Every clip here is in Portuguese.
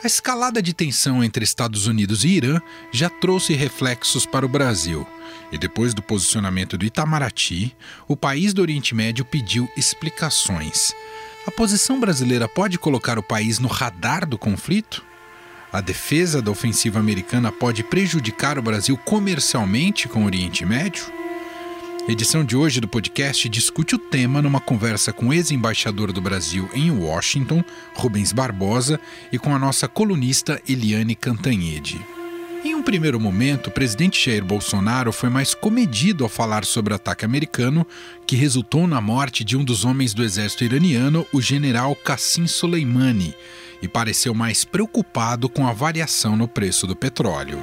A escalada de tensão entre Estados Unidos e Irã já trouxe reflexos para o Brasil. E depois do posicionamento do Itamaraty, o país do Oriente Médio pediu explicações. A posição brasileira pode colocar o país no radar do conflito? A defesa da ofensiva americana pode prejudicar o Brasil comercialmente com o Oriente Médio? Edição de hoje do podcast discute o tema numa conversa com o ex-embaixador do Brasil em Washington, Rubens Barbosa, e com a nossa colunista Eliane Cantanhede. Em um primeiro momento, o presidente Jair Bolsonaro foi mais comedido ao falar sobre o ataque americano, que resultou na morte de um dos homens do exército iraniano, o general Qassim Soleimani, e pareceu mais preocupado com a variação no preço do petróleo.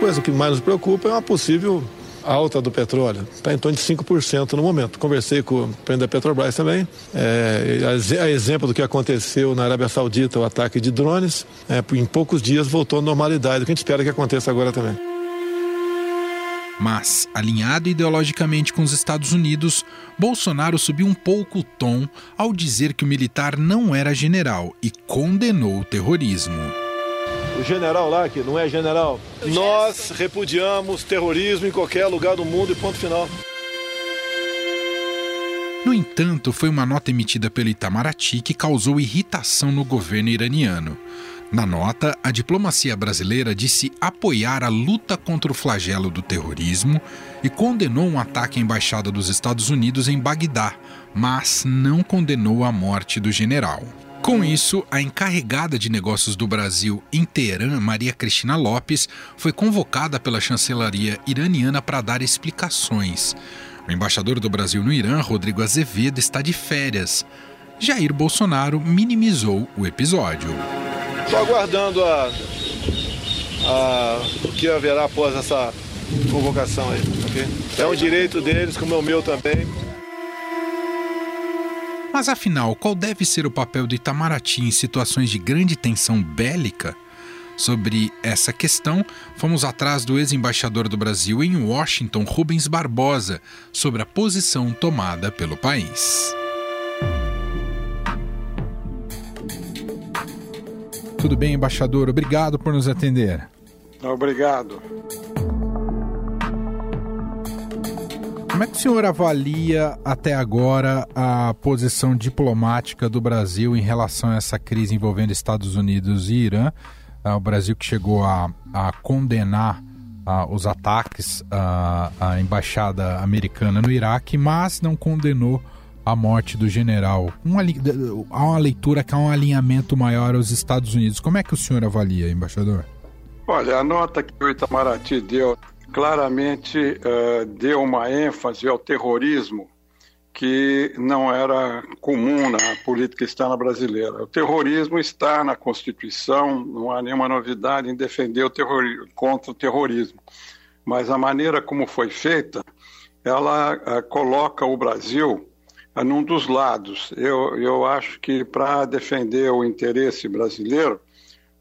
Pois o que mais nos preocupa é uma possível alta do petróleo. Está em torno de 5% no momento. Conversei com o presidente da Petrobras também. É, a, exemplo do que aconteceu na Arábia Saudita, o ataque de drones, é, em poucos dias voltou à normalidade. O que a gente espera que aconteça agora também. Mas, alinhado ideologicamente com os Estados Unidos, Bolsonaro subiu um pouco o tom ao dizer que o militar não era general e condenou o terrorismo o general lá, que não é general, nós repudiamos terrorismo em qualquer lugar do mundo e ponto final. No entanto, foi uma nota emitida pelo Itamaraty que causou irritação no governo iraniano. Na nota, a diplomacia brasileira disse apoiar a luta contra o flagelo do terrorismo e condenou um ataque à embaixada dos Estados Unidos em Bagdá, mas não condenou a morte do general. Com isso, a encarregada de negócios do Brasil em Teherã, Maria Cristina Lopes, foi convocada pela chancelaria iraniana para dar explicações. O embaixador do Brasil no Irã, Rodrigo Azevedo, está de férias. Jair Bolsonaro minimizou o episódio. Estou aguardando a, a, o que haverá após essa convocação aí. Okay? É um direito deles, como é o meu também. Mas afinal, qual deve ser o papel do Itamaraty em situações de grande tensão bélica? Sobre essa questão, fomos atrás do ex-embaixador do Brasil em Washington, Rubens Barbosa, sobre a posição tomada pelo país. Tudo bem, embaixador? Obrigado por nos atender. Obrigado. Como é que o senhor avalia até agora a posição diplomática do Brasil em relação a essa crise envolvendo Estados Unidos e Irã? Ah, o Brasil que chegou a, a condenar ah, os ataques à, à embaixada americana no Iraque, mas não condenou a morte do general. Uma, há uma leitura que há um alinhamento maior aos Estados Unidos. Como é que o senhor avalia, embaixador? Olha, a nota que o Itamaraty deu claramente uh, deu uma ênfase ao terrorismo que não era comum na política externa brasileira. O terrorismo está na Constituição, não há nenhuma novidade em defender o terrorismo, contra o terrorismo. Mas a maneira como foi feita, ela uh, coloca o Brasil uh, num dos lados. Eu, eu acho que para defender o interesse brasileiro,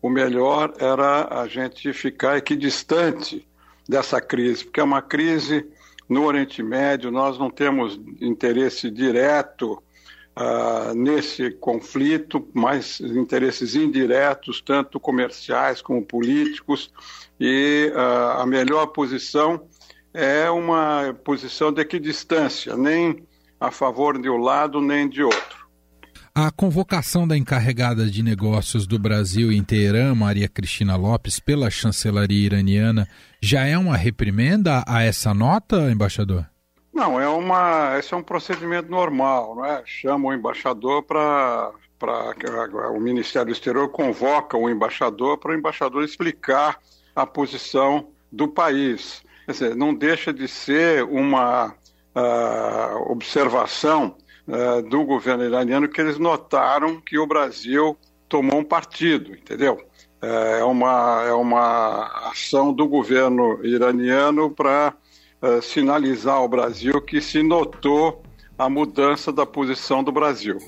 o melhor era a gente ficar equidistante dessa crise, porque é uma crise no Oriente Médio, nós não temos interesse direto uh, nesse conflito, mas interesses indiretos, tanto comerciais como políticos, e uh, a melhor posição é uma posição de equidistância, nem a favor de um lado nem de outro. A convocação da encarregada de negócios do Brasil em Teherã, Maria Cristina Lopes, pela chancelaria iraniana, já é uma reprimenda a essa nota, embaixador? Não, é uma, esse é um procedimento normal, não é? Chama o embaixador para o Ministério do Exterior convoca o embaixador para o embaixador explicar a posição do país. Quer dizer, não deixa de ser uma uh, observação uh, do governo iraniano que eles notaram que o Brasil tomou um partido, entendeu? É uma, é uma ação do governo iraniano para uh, sinalizar ao Brasil que se notou a mudança da posição do Brasil.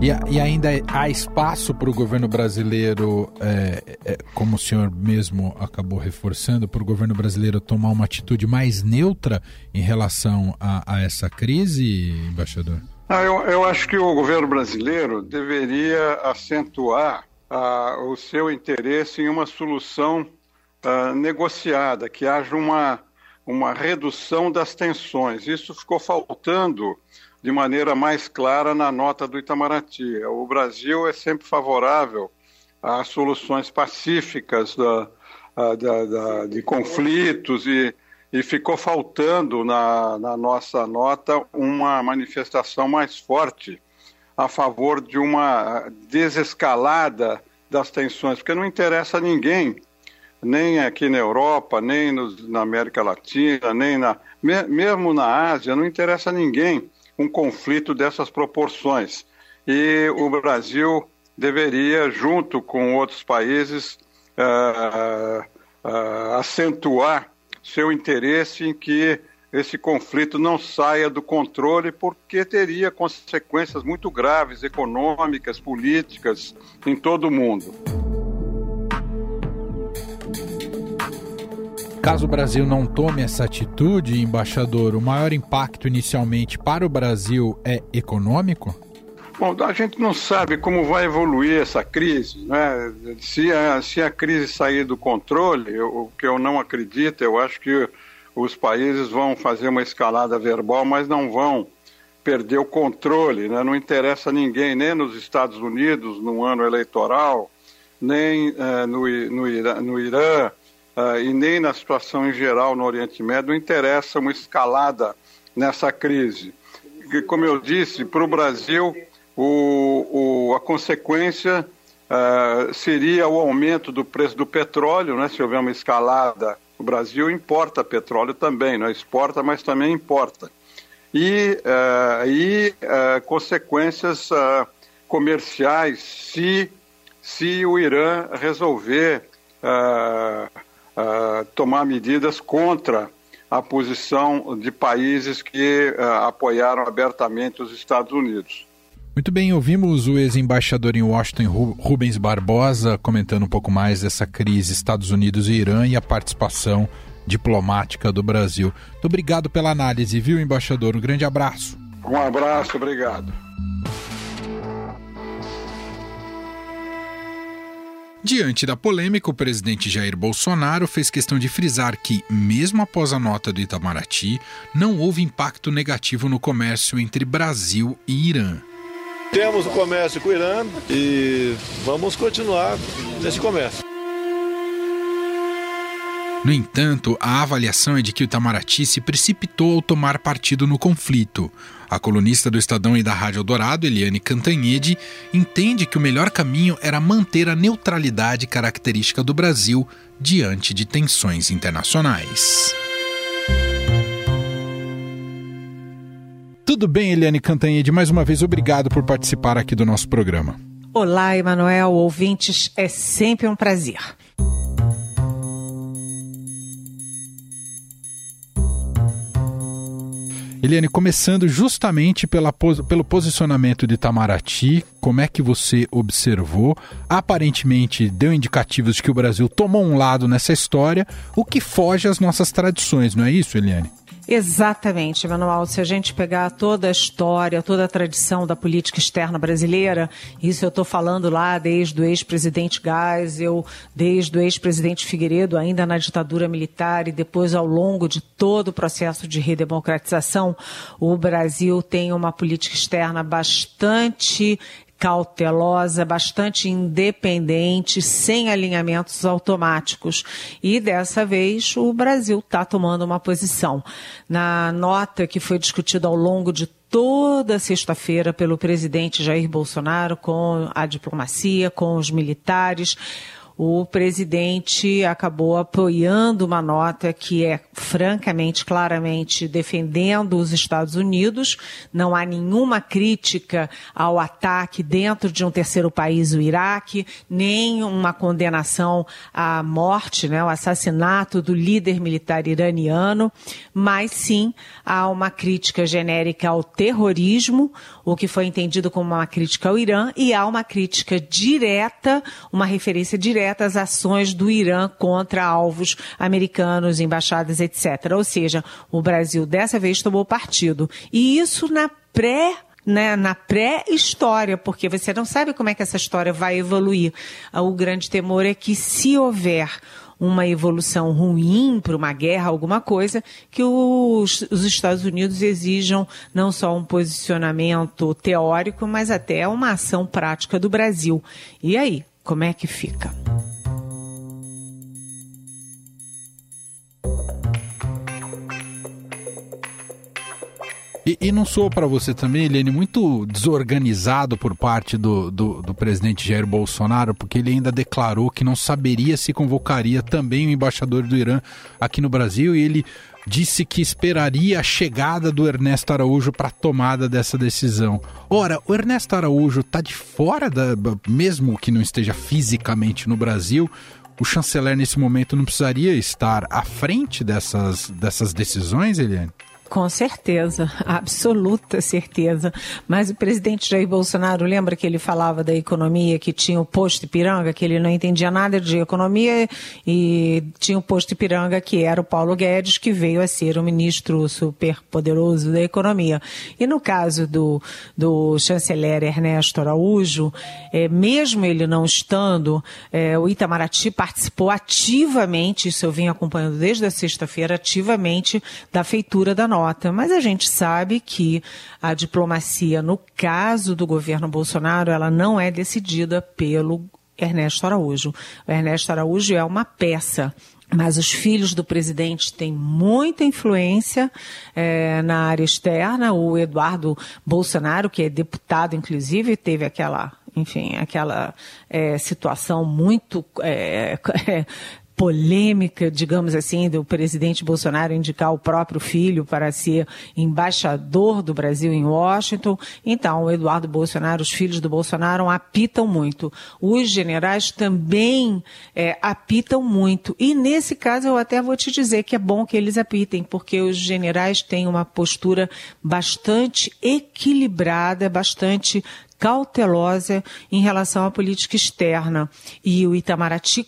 E, e, ainda há espaço para o governo brasileiro, é, é, como o senhor mesmo acabou reforçando, para o governo brasileiro tomar uma atitude mais neutra em relação a, a essa crise, embaixador? Ah, eu, eu, acho que o governo brasileiro deveria acentuar ah, o seu interesse em uma solução ah, negociada, que haja uma, uma redução das tensões. Isso ficou faltando de maneira mais clara na nota do Itamaraty. O Brasil é sempre favorável a soluções pacíficas da, da, da, de conflitos e, e ficou faltando na, na nossa nota uma manifestação mais forte a favor de uma desescalada das tensões, porque não interessa a ninguém, nem aqui na Europa, nem nos, na América Latina, nem na, mesmo na Ásia, não interessa a ninguém um conflito dessas proporções. E o Brasil deveria, junto com outros países, uh, uh, acentuar seu interesse em que esse conflito não saia do controle, porque teria consequências muito graves, econômicas, políticas, em todo o mundo. Caso o Brasil não tome essa atitude, embaixador, o maior impacto inicialmente para o Brasil é econômico? Bom, a gente não sabe como vai evoluir essa crise. Né? Se, a, se a crise sair do controle, o que eu não acredito, eu acho que os países vão fazer uma escalada verbal, mas não vão perder o controle. Né? Não interessa a ninguém, nem nos Estados Unidos, no ano eleitoral, nem uh, no, no, no Irã uh, e nem na situação em geral no Oriente Médio, interessa uma escalada nessa crise. E, como eu disse, para o Brasil, o, a consequência uh, seria o aumento do preço do petróleo, né, se houver uma escalada. O Brasil importa petróleo também, não é? exporta, mas também importa. E, uh, e consequências comerciais se, se o Irã resolver Uh, tomar medidas contra a posição de países que uh, apoiaram abertamente os Estados Unidos. Muito bem, ouvimos o ex-embaixador em Washington, Rubens Barbosa, comentando um pouco mais dessa crise Estados Unidos e Irã e a participação diplomática do Brasil. Muito obrigado pela análise, viu, embaixador? Um grande abraço. Um abraço, obrigado. Diante da polêmica, o presidente Jair Bolsonaro fez questão de frisar que, mesmo após a nota do Itamaraty, não houve impacto negativo no comércio entre Brasil e Irã. Temos o comércio com o Irã e vamos continuar nesse comércio. No entanto, a avaliação é de que o Itamaraty se precipitou ao tomar partido no conflito. A colunista do Estadão e da Rádio Dourado, Eliane Cantanhede, entende que o melhor caminho era manter a neutralidade característica do Brasil diante de tensões internacionais. Tudo bem, Eliane Cantanhede? Mais uma vez, obrigado por participar aqui do nosso programa. Olá, Emanuel, ouvintes, é sempre um prazer. Eliane, começando justamente pela, pelo posicionamento de Itamaraty, como é que você observou? Aparentemente deu indicativos de que o Brasil tomou um lado nessa história, o que foge às nossas tradições, não é isso, Eliane? Exatamente, Manuel. Se a gente pegar toda a história, toda a tradição da política externa brasileira, isso eu estou falando lá desde o ex-presidente Geisel, desde o ex-presidente Figueiredo, ainda na ditadura militar, e depois ao longo de todo o processo de redemocratização, o Brasil tem uma política externa bastante cautelosa, bastante independente, sem alinhamentos automáticos. E dessa vez o Brasil está tomando uma posição. Na nota que foi discutida ao longo de toda sexta-feira pelo presidente Jair Bolsonaro com a diplomacia, com os militares, o presidente acabou apoiando uma nota que é francamente, claramente defendendo os Estados Unidos. Não há nenhuma crítica ao ataque dentro de um terceiro país, o Iraque, nem uma condenação à morte, né, o assassinato do líder militar iraniano, mas sim há uma crítica genérica ao terrorismo, o que foi entendido como uma crítica ao Irã, e há uma crítica direta, uma referência direta às ações do Irã contra alvos americanos, embaixadas, etc. Ou seja, o Brasil dessa vez tomou partido. E isso na pré né, na pré-história, porque você não sabe como é que essa história vai evoluir. O grande temor é que se houver uma evolução ruim para uma guerra, alguma coisa, que os, os Estados Unidos exijam não só um posicionamento teórico, mas até uma ação prática do Brasil. E aí, como é que fica? E, e não sou para você também, Eliane, muito desorganizado por parte do, do, do, presidente Jair Bolsonaro, porque ele ainda declarou que não saberia se convocaria também o embaixador do Irã aqui no Brasil e ele disse que esperaria a chegada do Ernesto Araújo para a tomada dessa decisão. Ora, o Ernesto Araújo está de fora, da, mesmo que não esteja fisicamente no Brasil, o chanceler nesse momento não precisaria estar à frente dessas, dessas decisões, Eliane? Com certeza, absoluta certeza. Mas o presidente Jair Bolsonaro, lembra que ele falava da economia, que tinha o posto Ipiranga, que ele não entendia nada de economia, e tinha o posto Ipiranga, que era o Paulo Guedes, que veio a ser o ministro super poderoso da economia. E no caso do, do chanceler Ernesto Araújo, é, mesmo ele não estando, é, o Itamaraty participou ativamente, isso eu vim acompanhando desde a sexta-feira, ativamente da feitura da nova nota, mas a gente sabe que a diplomacia, no caso do governo Bolsonaro, ela não é decidida pelo Ernesto Araújo. O Ernesto Araújo é uma peça mas os filhos do presidente têm muita influência é, na área externa. O Eduardo Bolsonaro, que é deputado, inclusive, teve aquela, enfim, aquela é, situação muito é, polêmica, digamos assim, do presidente Bolsonaro indicar o próprio filho para ser embaixador do Brasil em Washington. Então, o Eduardo Bolsonaro, os filhos do Bolsonaro apitam muito. Os generais também é, apitam muito. E nesse caso, eu até vou te dizer que é bom que eles apitem, porque os generais têm uma postura bastante equilibrada, bastante cautelosa em relação à política externa. E o Itamaraty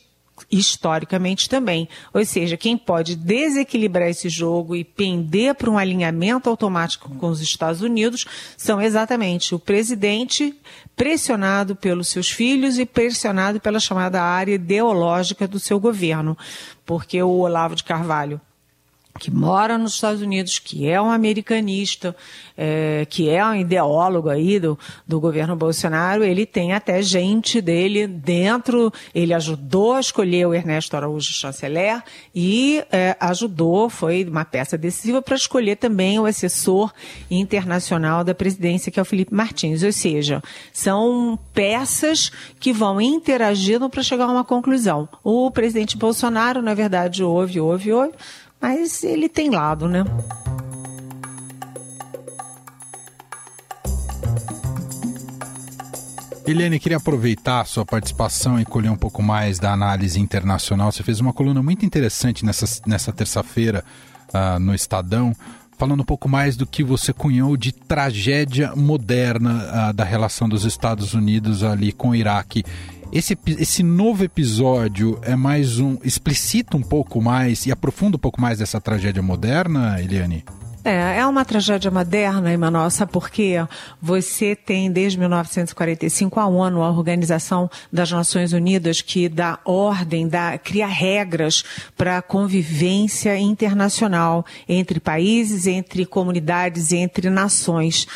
historicamente também. Ou seja, quem pode desequilibrar esse jogo e pender para um alinhamento automático com os Estados Unidos são exatamente o presidente pressionado pelos seus filhos e pressionado pela chamada área ideológica do seu governo. Porque o Olavo de Carvalho que mora nos Estados Unidos, que é um americanista, é, que é um ideólogo aí do, do governo Bolsonaro, ele tem até gente dele dentro, ele ajudou a escolher o Ernesto Araújo chanceler e é, ajudou, foi uma peça decisiva para escolher também o assessor internacional da presidência, que é o Felipe Martins. Ou seja, são peças que vão interagindo para chegar a uma conclusão. O presidente Bolsonaro, na verdade, ouve, ouve, ouve, mas ele tem lado, né? Eliane, queria aproveitar a sua participação e colher um pouco mais da análise internacional. Você fez uma coluna muito interessante nessa, nessa terça-feira uh, no Estadão, falando um pouco mais do que você cunhou de tragédia moderna uh, da relação dos Estados Unidos ali com o Iraque. Esse, esse novo episódio é mais um. explicita um pouco mais e aprofunda um pouco mais dessa tragédia moderna, Eliane? É, é uma tragédia moderna, Emanuel, sabe por quê? Você tem desde 1945 a ONU, a Organização das Nações Unidas, que dá ordem, dá, cria regras para a convivência internacional entre países, entre comunidades, entre nações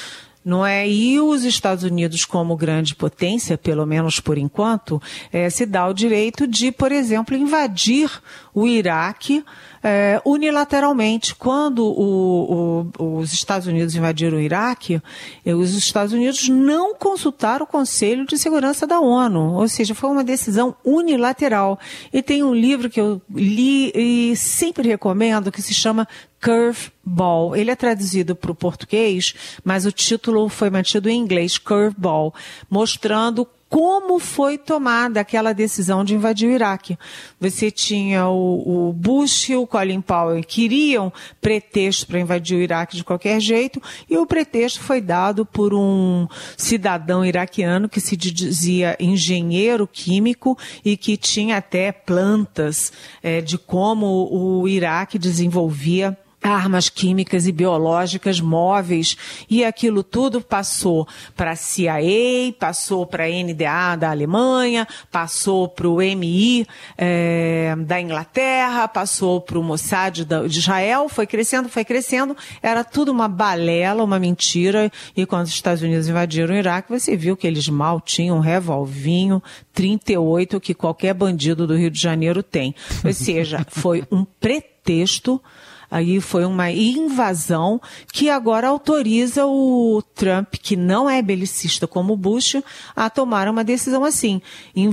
não é? E os Estados Unidos, como grande potência, pelo menos por enquanto, é, se dá o direito de, por exemplo, invadir o Iraque é, unilateralmente. Quando o, o, os Estados Unidos invadiram o Iraque, os Estados Unidos não consultaram o Conselho de Segurança da ONU, ou seja, foi uma decisão unilateral. E tem um livro que eu li e sempre recomendo que se chama Curveball. Ele é traduzido para o português, mas o título foi mantido em inglês, Curveball, mostrando como foi tomada aquela decisão de invadir o Iraque. Você tinha o, o Bush e o Colin Powell queriam pretexto para invadir o Iraque de qualquer jeito, e o pretexto foi dado por um cidadão iraquiano que se dizia engenheiro químico e que tinha até plantas é, de como o Iraque desenvolvia armas químicas e biológicas móveis. E aquilo tudo passou para a CIA, passou para a NDA da Alemanha, passou para o MI é, da Inglaterra, passou para o Mossad de Israel, foi crescendo, foi crescendo, era tudo uma balela, uma mentira. E quando os Estados Unidos invadiram o Iraque, você viu que eles mal tinham um revolvinho 38 que qualquer bandido do Rio de Janeiro tem. Ou seja, foi um pretexto Aí foi uma invasão que agora autoriza o Trump, que não é belicista como o Bush, a tomar uma decisão assim,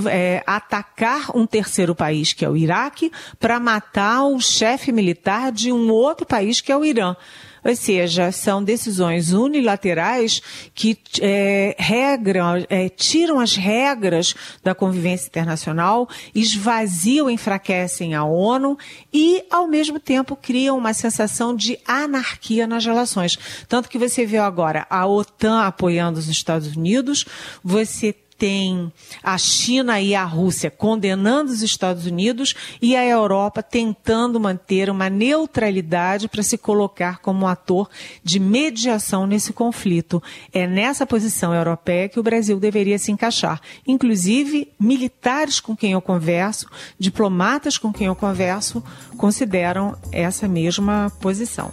é, atacar um terceiro país, que é o Iraque, para matar o chefe militar de um outro país, que é o Irã. Ou seja, são decisões unilaterais que é, regram, é, tiram as regras da convivência internacional, esvaziam, enfraquecem a ONU e, ao mesmo tempo, criam uma sensação de anarquia nas relações. Tanto que você vê agora a OTAN apoiando os Estados Unidos, você tem a China e a Rússia condenando os Estados Unidos e a Europa tentando manter uma neutralidade para se colocar como um ator de mediação nesse conflito. É nessa posição europeia que o Brasil deveria se encaixar. Inclusive, militares com quem eu converso, diplomatas com quem eu converso, consideram essa mesma posição.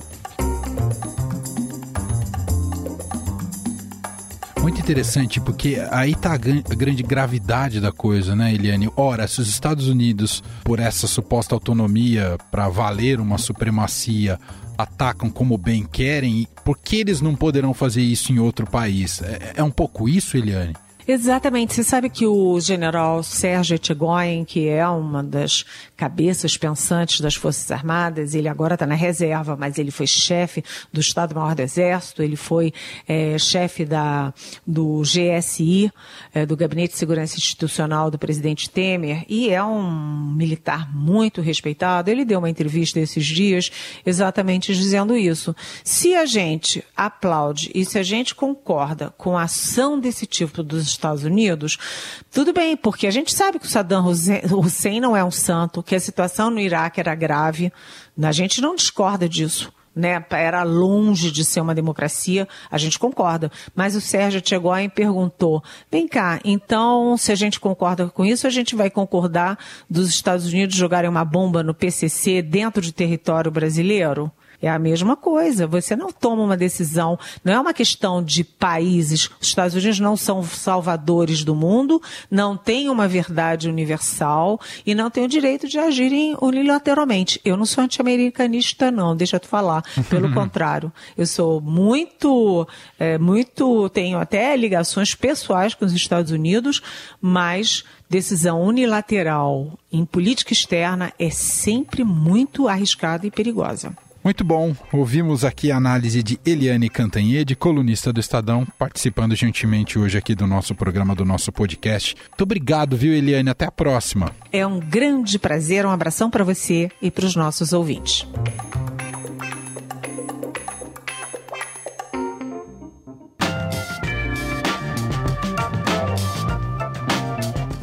Interessante, porque aí está a grande gravidade da coisa, né, Eliane? Ora, se os Estados Unidos, por essa suposta autonomia para valer uma supremacia, atacam como bem querem, por que eles não poderão fazer isso em outro país? É, é um pouco isso, Eliane? Exatamente. Você sabe que o general Sérgio Etchegoyen, que é uma das cabeças pensantes das Forças Armadas, ele agora está na reserva, mas ele foi chefe do Estado-Maior do Exército, ele foi é, chefe da, do GSI, é, do Gabinete de Segurança Institucional do presidente Temer, e é um militar muito respeitado. Ele deu uma entrevista esses dias exatamente dizendo isso. Se a gente aplaude e se a gente concorda com a ação desse tipo dos Estados Unidos, tudo bem, porque a gente sabe que o Saddam Hussein não é um santo, que a situação no Iraque era grave, a gente não discorda disso. Né, era longe de ser uma democracia, a gente concorda. Mas o Sérgio Tchegoyen perguntou: vem cá, então, se a gente concorda com isso, a gente vai concordar dos Estados Unidos jogarem uma bomba no PCC dentro de território brasileiro? É a mesma coisa. Você não toma uma decisão, não é uma questão de países. Os Estados Unidos não são salvadores do mundo, não têm uma verdade universal e não têm o direito de agirem unilateralmente. Eu não sou anti-americanista, não, deixa eu te falar. Pelo contrário, eu sou muito, é, muito, tenho até ligações pessoais com os Estados Unidos, mas decisão unilateral em política externa é sempre muito arriscada e perigosa. Muito bom. Ouvimos aqui a análise de Eliane Cantanhede, colunista do Estadão, participando gentilmente hoje aqui do nosso programa, do nosso podcast. Muito obrigado, viu, Eliane? Até a próxima. É um grande prazer, um abração para você e para os nossos ouvintes.